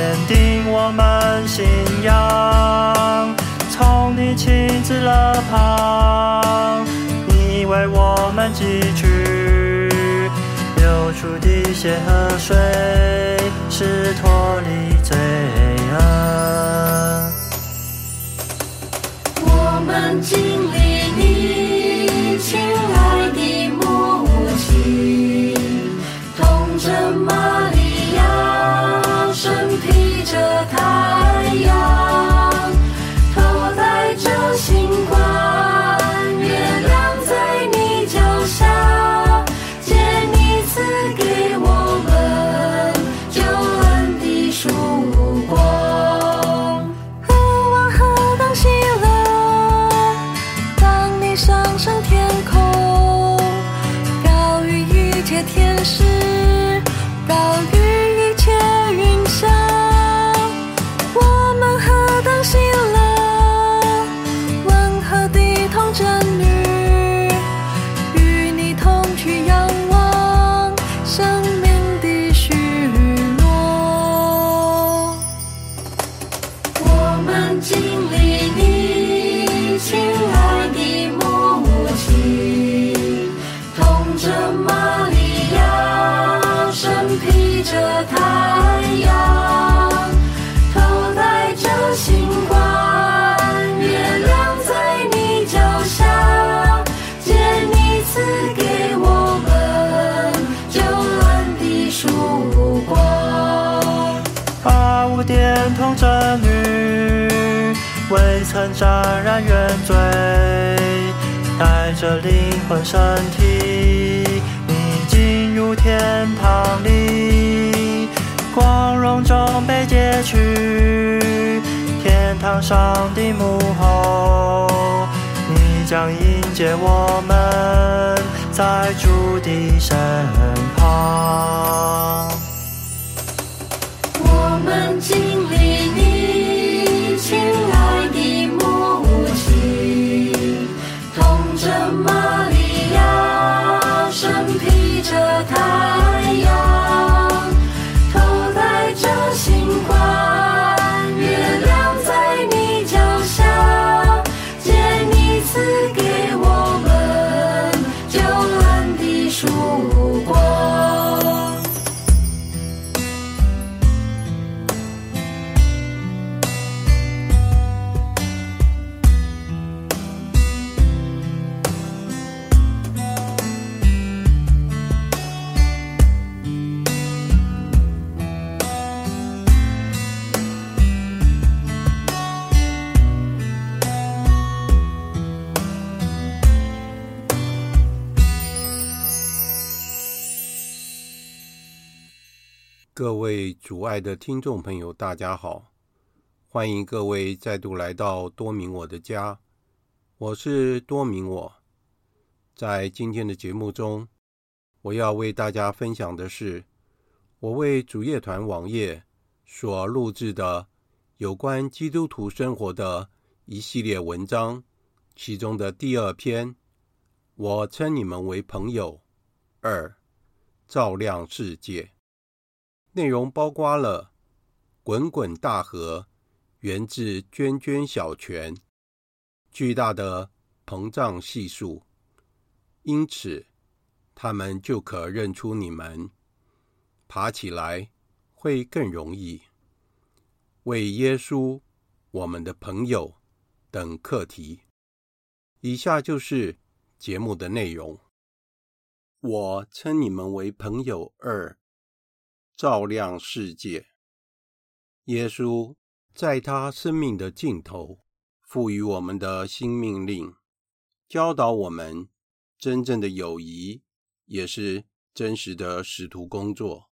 坚定我们信仰。从你亲自肋旁，你为我们汲取流出的血和水，是脱离罪恶。我们八五点童贞女，未曾沾染原罪，带着灵魂身体，你进入天堂里，光荣中被接去，天堂上的幕后，你将迎接我们，在主的身旁。着它主爱的听众朋友，大家好！欢迎各位再度来到多明我的家，我是多明我。在今天的节目中，我要为大家分享的是我为主业团网页所录制的有关基督徒生活的一系列文章，其中的第二篇，我称你们为朋友。二，照亮世界。内容包括了滚滚大河源自涓涓小泉，巨大的膨胀系数，因此他们就可认出你们，爬起来会更容易。为耶稣，我们的朋友等课题。以下就是节目的内容。我称你们为朋友二。照亮世界。耶稣在他生命的尽头赋予我们的新命令，教导我们真正的友谊也是真实的使徒工作。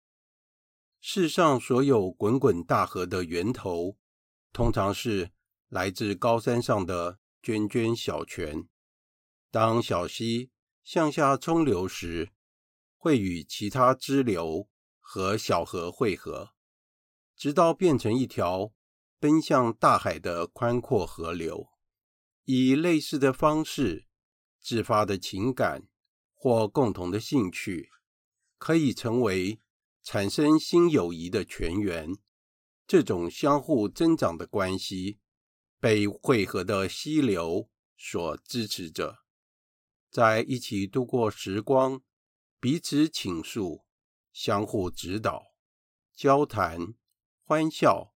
世上所有滚滚大河的源头，通常是来自高山上的涓涓小泉。当小溪向下冲流时，会与其他支流和小河汇合，直到变成一条奔向大海的宽阔河流。以类似的方式自发的情感或共同的兴趣，可以成为产生新友谊的泉源。这种相互增长的关系，被汇合的溪流所支持着，在一起度过时光，彼此倾诉，相互指导，交谈，欢笑，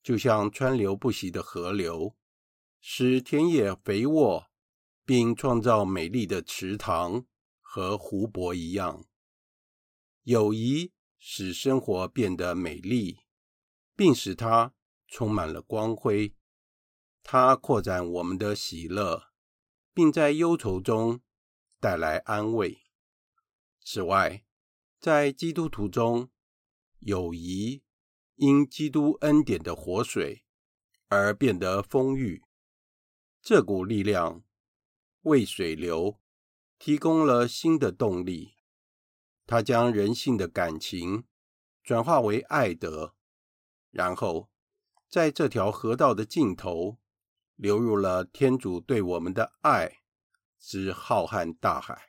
就像川流不息的河流。使田野肥沃，并创造美丽的池塘和湖泊一样，友谊使生活变得美丽，并使它充满了光辉。它扩展我们的喜乐，并在忧愁中带来安慰。此外，在基督徒中，友谊因基督恩典的活水而变得丰裕。这股力量为水流提供了新的动力，它将人性的感情转化为爱德，然后在这条河道的尽头流入了天主对我们的爱之浩瀚大海。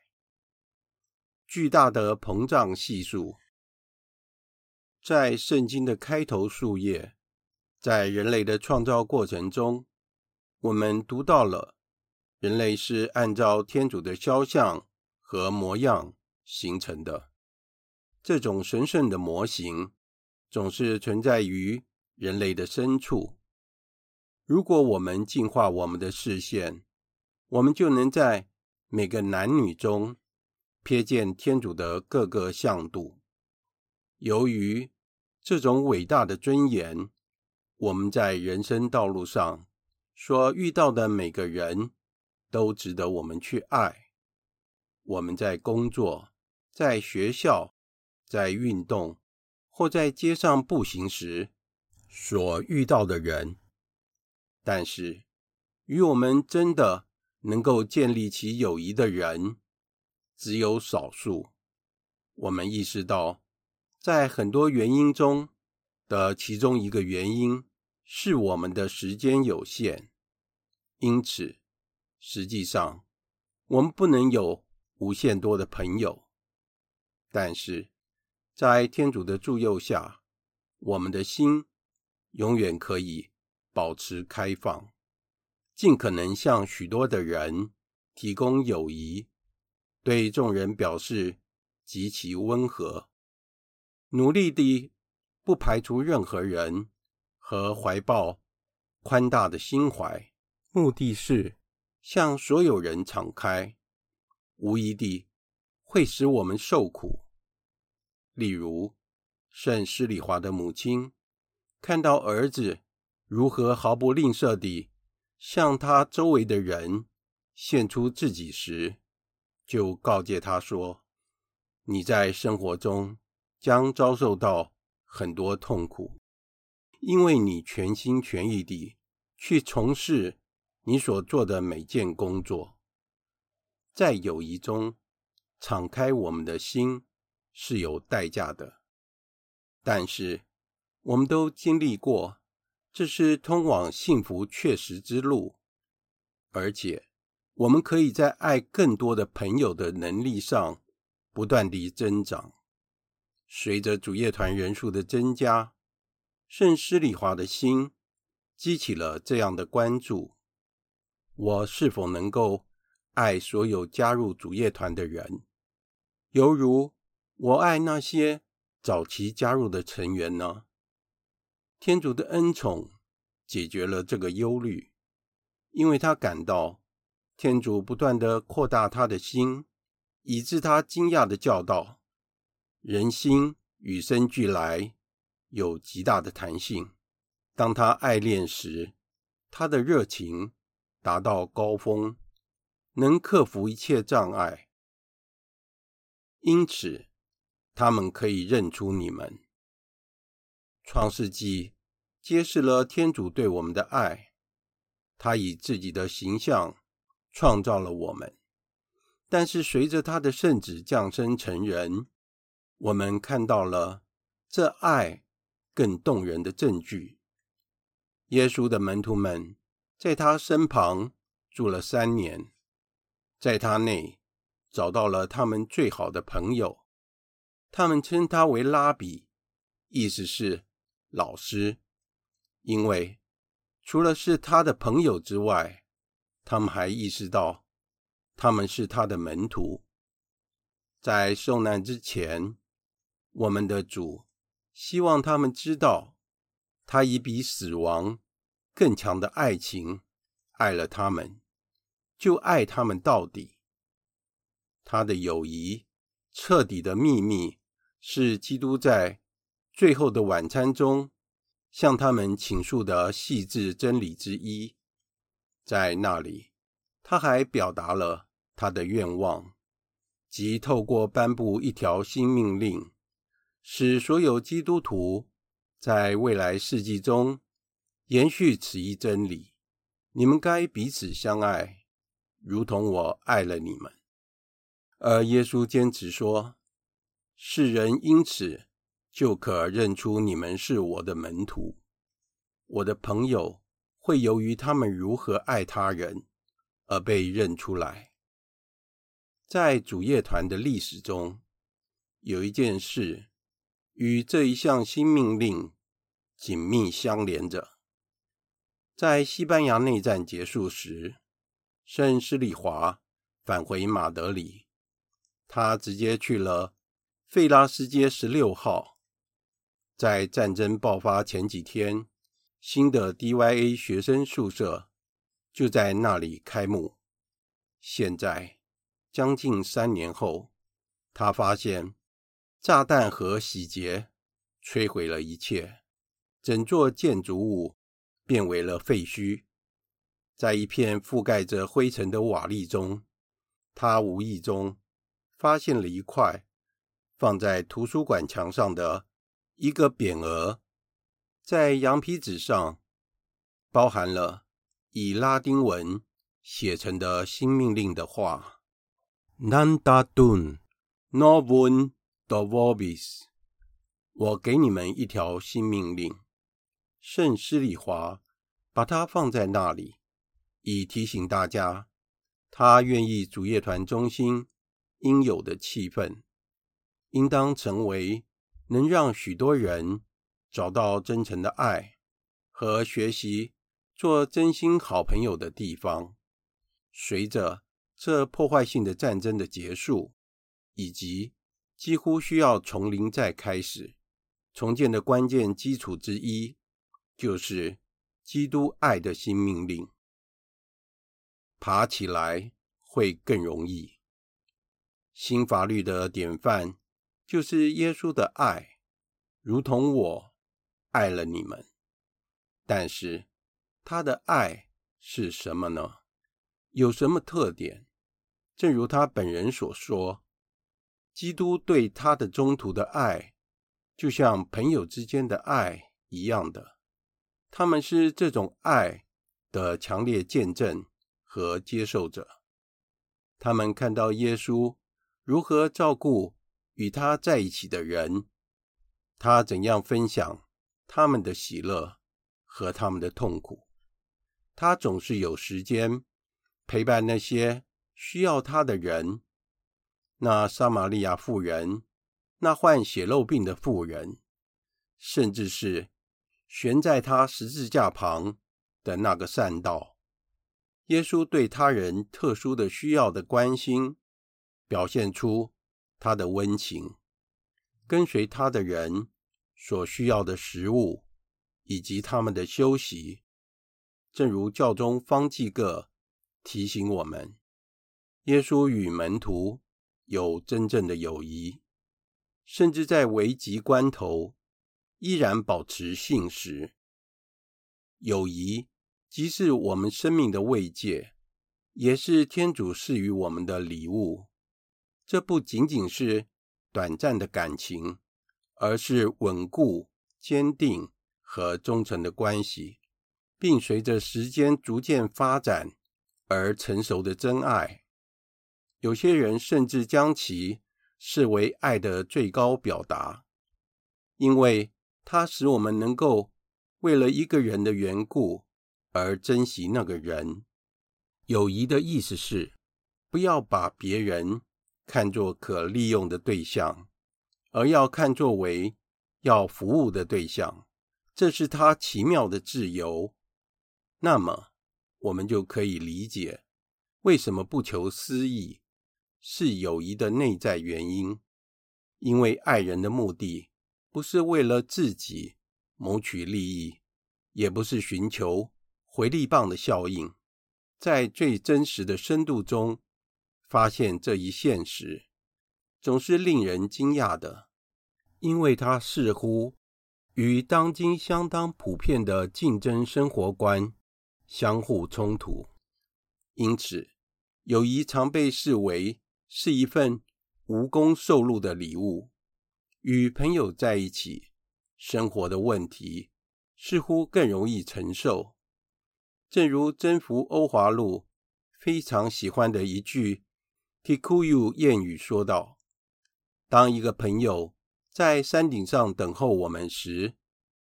巨大的膨胀系数，在圣经的开头数页，在人类的创造过程中。我们读到了，人类是按照天主的肖像和模样形成的。这种神圣的模型总是存在于人类的深处。如果我们净化我们的视线，我们就能在每个男女中瞥见天主的各个向度。由于这种伟大的尊严，我们在人生道路上。所遇到的每个人都值得我们去爱。我们在工作、在学校、在运动或在街上步行时所遇到的人，但是与我们真的能够建立起友谊的人只有少数。我们意识到，在很多原因中的其中一个原因。是我们的时间有限，因此，实际上我们不能有无限多的朋友。但是，在天主的助佑下，我们的心永远可以保持开放，尽可能向许多的人提供友谊，对众人表示极其温和，努力地不排除任何人。和怀抱宽大的心怀，目的是向所有人敞开，无疑地会使我们受苦。例如，圣施礼华的母亲看到儿子如何毫不吝啬地向他周围的人献出自己时，就告诫他说：“你在生活中将遭受到很多痛苦。”因为你全心全意地去从事你所做的每件工作，在友谊中敞开我们的心是有代价的，但是我们都经历过，这是通往幸福确实之路，而且我们可以在爱更多的朋友的能力上不断地增长，随着主业团人数的增加。圣施礼华的心激起了这样的关注：我是否能够爱所有加入主业团的人，犹如我爱那些早期加入的成员呢？天主的恩宠解决了这个忧虑，因为他感到天主不断地扩大他的心，以致他惊讶地叫道：“人心与生俱来。”有极大的弹性。当他爱恋时，他的热情达到高峰，能克服一切障碍。因此，他们可以认出你们。创世纪揭示了天主对我们的爱，他以自己的形象创造了我们。但是，随着他的圣子降生成人，我们看到了这爱。更动人的证据，耶稣的门徒们在他身旁住了三年，在他内找到了他们最好的朋友，他们称他为拉比，意思是老师，因为除了是他的朋友之外，他们还意识到他们是他的门徒。在受难之前，我们的主希望他们知道，他以比死亡更强的爱情爱了他们，就爱他们到底。他的友谊彻底的秘密，是基督在最后的晚餐中向他们倾诉的细致真理之一。在那里，他还表达了他的愿望，即透过颁布一条新命令，使所有基督徒。在未来世纪中，延续此一真理：你们该彼此相爱，如同我爱了你们。而耶稣坚持说，世人因此就可认出你们是我的门徒。我的朋友会由于他们如何爱他人而被认出来。在主业团的历史中，有一件事。与这一项新命令紧密相连着。在西班牙内战结束时，圣施里华返回马德里，他直接去了费拉斯街十六号。在战争爆发前几天，新的 DYA 学生宿舍就在那里开幕。现在，将近三年后，他发现。炸弹和洗劫摧毁了一切，整座建筑物变为了废墟。在一片覆盖着灰尘的瓦砾中，他无意中发现了一块放在图书馆墙上的一个匾额，在羊皮纸上包含了以拉丁文写成的新命令的话：“Nanda Dun novum。” The Vobis，我给你们一条新命令。圣施里华把它放在那里，以提醒大家，他愿意主乐团中心应有的气氛，应当成为能让许多人找到真诚的爱和学习做真心好朋友的地方。随着这破坏性的战争的结束，以及几乎需要从零再开始重建的关键基础之一，就是基督爱的新命令。爬起来会更容易。新法律的典范就是耶稣的爱，如同我爱了你们。但是他的爱是什么呢？有什么特点？正如他本人所说。基督对他的中途的爱，就像朋友之间的爱一样的。他们是这种爱的强烈见证和接受者。他们看到耶稣如何照顾与他在一起的人，他怎样分享他们的喜乐和他们的痛苦。他总是有时间陪伴那些需要他的人。那撒玛利亚妇人，那患血漏病的妇人，甚至是悬在他十字架旁的那个善道，耶稣对他人特殊的需要的关心，表现出他的温情，跟随他的人所需要的食物以及他们的休息，正如教宗方济各提醒我们，耶稣与门徒。有真正的友谊，甚至在危急关头依然保持信实。友谊既是我们生命的慰藉，也是天主赐予我们的礼物。这不仅仅是短暂的感情，而是稳固、坚定和忠诚的关系，并随着时间逐渐发展而成熟的真爱。有些人甚至将其视为爱的最高表达，因为它使我们能够为了一个人的缘故而珍惜那个人。友谊的意思是，不要把别人看作可利用的对象，而要看作为要服务的对象。这是他奇妙的自由。那么，我们就可以理解为什么不求私益是友谊的内在原因。因为爱人的目的不是为了自己谋取利益，也不是寻求回力棒的效应。在最真实的深度中发现这一现实，总是令人惊讶的，因为它似乎与当今相当普遍的竞争生活观相互冲突。因此，友谊常被视为是一份无功受禄的礼物。与朋友在一起，生活的问题似乎更容易承受。正如征服欧华路非常喜欢的一句 “Tikuyu” 谚语说道：“当一个朋友在山顶上等候我们时，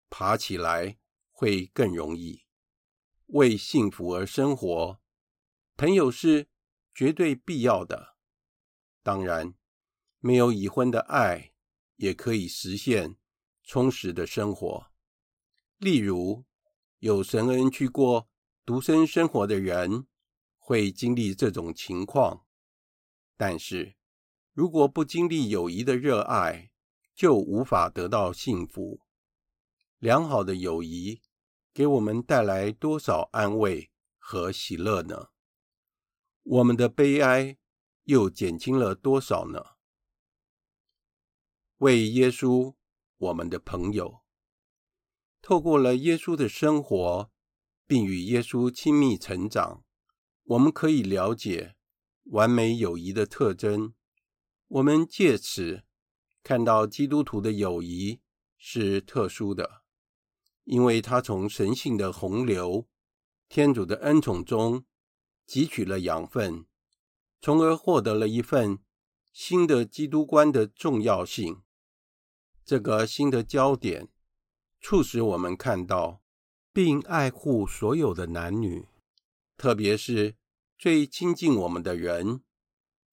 爬起来会更容易。为幸福而生活，朋友是绝对必要的。当然，没有已婚的爱也可以实现充实的生活。例如，有神恩去过。”独身生活的人会经历这种情况，但是如果不经历友谊的热爱，就无法得到幸福。良好的友谊给我们带来多少安慰和喜乐呢？我们的悲哀又减轻了多少呢？为耶稣，我们的朋友，透过了耶稣的生活。并与耶稣亲密成长，我们可以了解完美友谊的特征。我们借此看到基督徒的友谊是特殊的，因为他从神性的洪流、天主的恩宠中汲取了养分，从而获得了一份新的基督观的重要性。这个新的焦点促使我们看到。并爱护所有的男女，特别是最亲近我们的人，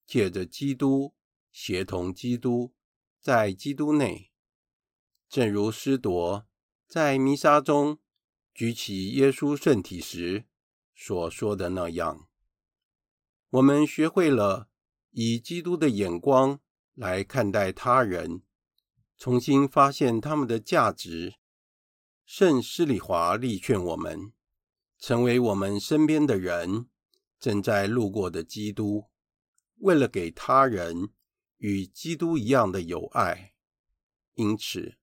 借着基督，协同基督，在基督内。正如司铎在弥撒中举起耶稣圣体时所说的那样，我们学会了以基督的眼光来看待他人，重新发现他们的价值。圣施里华力劝我们，成为我们身边的人正在路过的基督，为了给他人与基督一样的友爱。因此，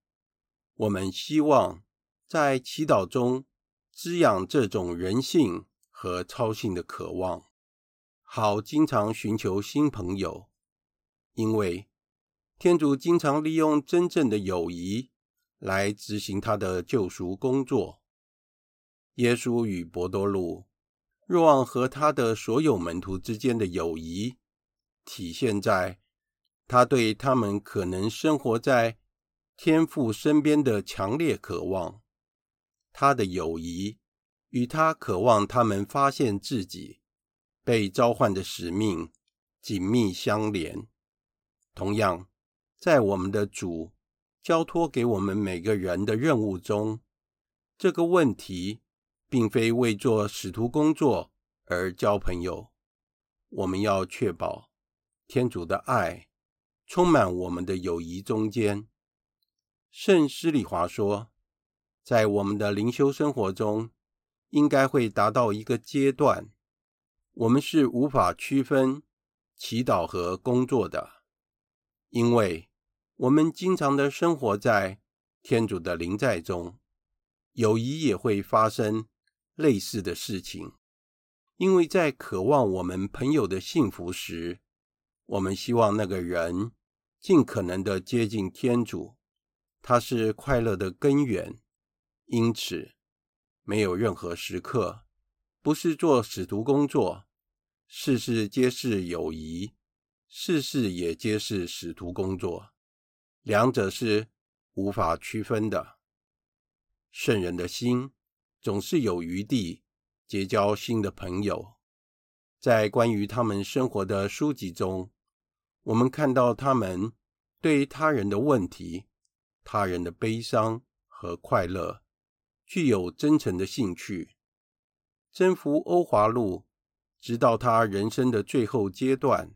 我们希望在祈祷中滋养这种人性和超性的渴望，好经常寻求新朋友，因为天主经常利用真正的友谊。来执行他的救赎工作。耶稣与伯多禄、若望和他的所有门徒之间的友谊，体现在他对他们可能生活在天父身边的强烈渴望。他的友谊与他渴望他们发现自己被召唤的使命紧密相连。同样，在我们的主。交托给我们每个人的任务中，这个问题并非为做使徒工作而交朋友。我们要确保天主的爱充满我们的友谊中间。圣施礼华说，在我们的灵修生活中，应该会达到一个阶段，我们是无法区分祈祷和工作的，因为。我们经常的生活在天主的临在中，友谊也会发生类似的事情。因为在渴望我们朋友的幸福时，我们希望那个人尽可能的接近天主，他是快乐的根源。因此，没有任何时刻不是做使徒工作，事事皆是友谊，事事也皆是使徒工作。两者是无法区分的。圣人的心总是有余地结交新的朋友。在关于他们生活的书籍中，我们看到他们对他人的问题、他人的悲伤和快乐，具有真诚的兴趣。征服欧华路，直到他人生的最后阶段，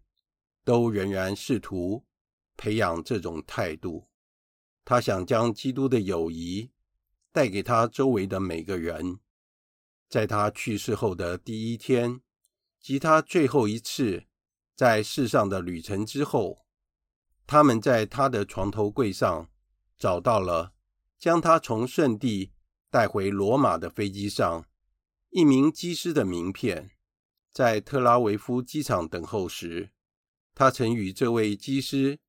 都仍然试图培养这种态度。他想将基督的友谊带给他周围的每个人。在他去世后的第一天，及他最后一次在世上的旅程之后，他们在他的床头柜上找到了将他从圣地带回罗马的飞机上一名机师的名片。在特拉维夫机场等候时，他曾与这位机师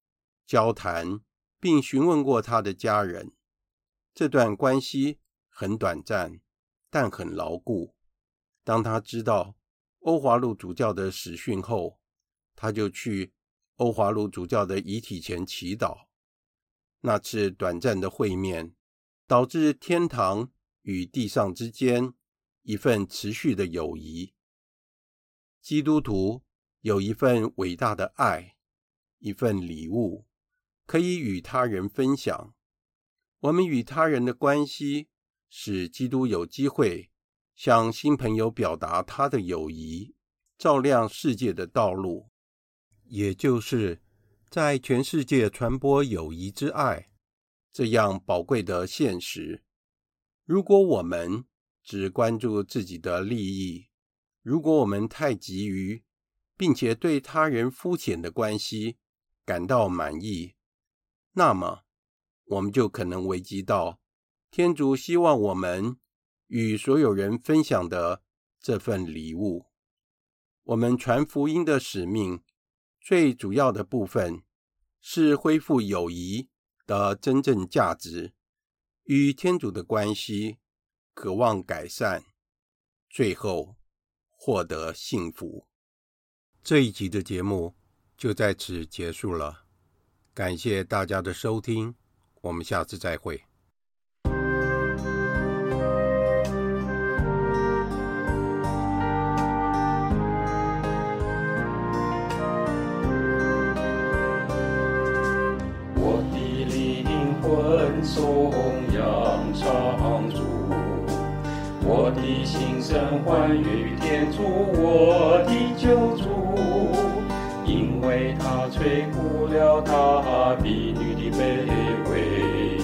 交谈，并询问过他的家人。这段关系很短暂。但很牢固。当他知道欧华路主教的死讯后，他就去欧华路主教的遗体前祈祷。那次短暂的会面，导致天堂与地上之间一份持续的友谊。基督徒有一份伟大的爱，一份礼物，可以与他人分享。我们与他人的关系。使基督有机会向新朋友表达他的友谊，照亮世界的道路，也就是在全世界传播友谊之爱，这样宝贵的现实。如果我们只关注自己的利益，如果我们太急于，并且对他人肤浅的关系感到满意，那么我们就可能危及到。天主希望我们与所有人分享的这份礼物，我们传福音的使命最主要的部分是恢复友谊的真正价值，与天主的关系，渴望改善，最后获得幸福。这一集的节目就在此结束了，感谢大家的收听，我们下次再会。颂扬长主，我的心声欢愉天主，我的救主，因为他垂顾了他婢女的卑微，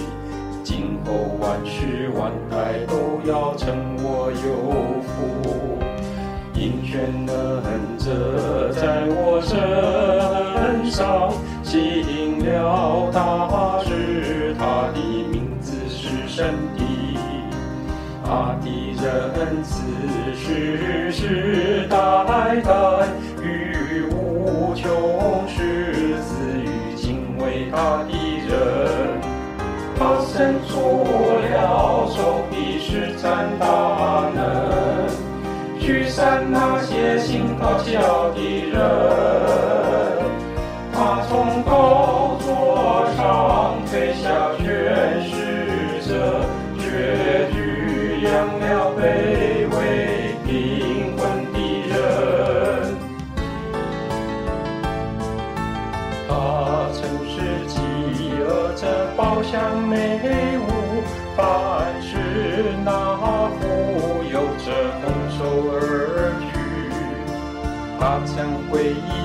今后万世万代都要称我有福。应许的恩泽在我身上，吸引了他，他的仁慈。世世代代与无穷是赐予敬畏他的人，他伸出了手臂施展大能，驱散那些心高气傲的人，他从高像美物，凡是那富有者空手而去，他曾回忆。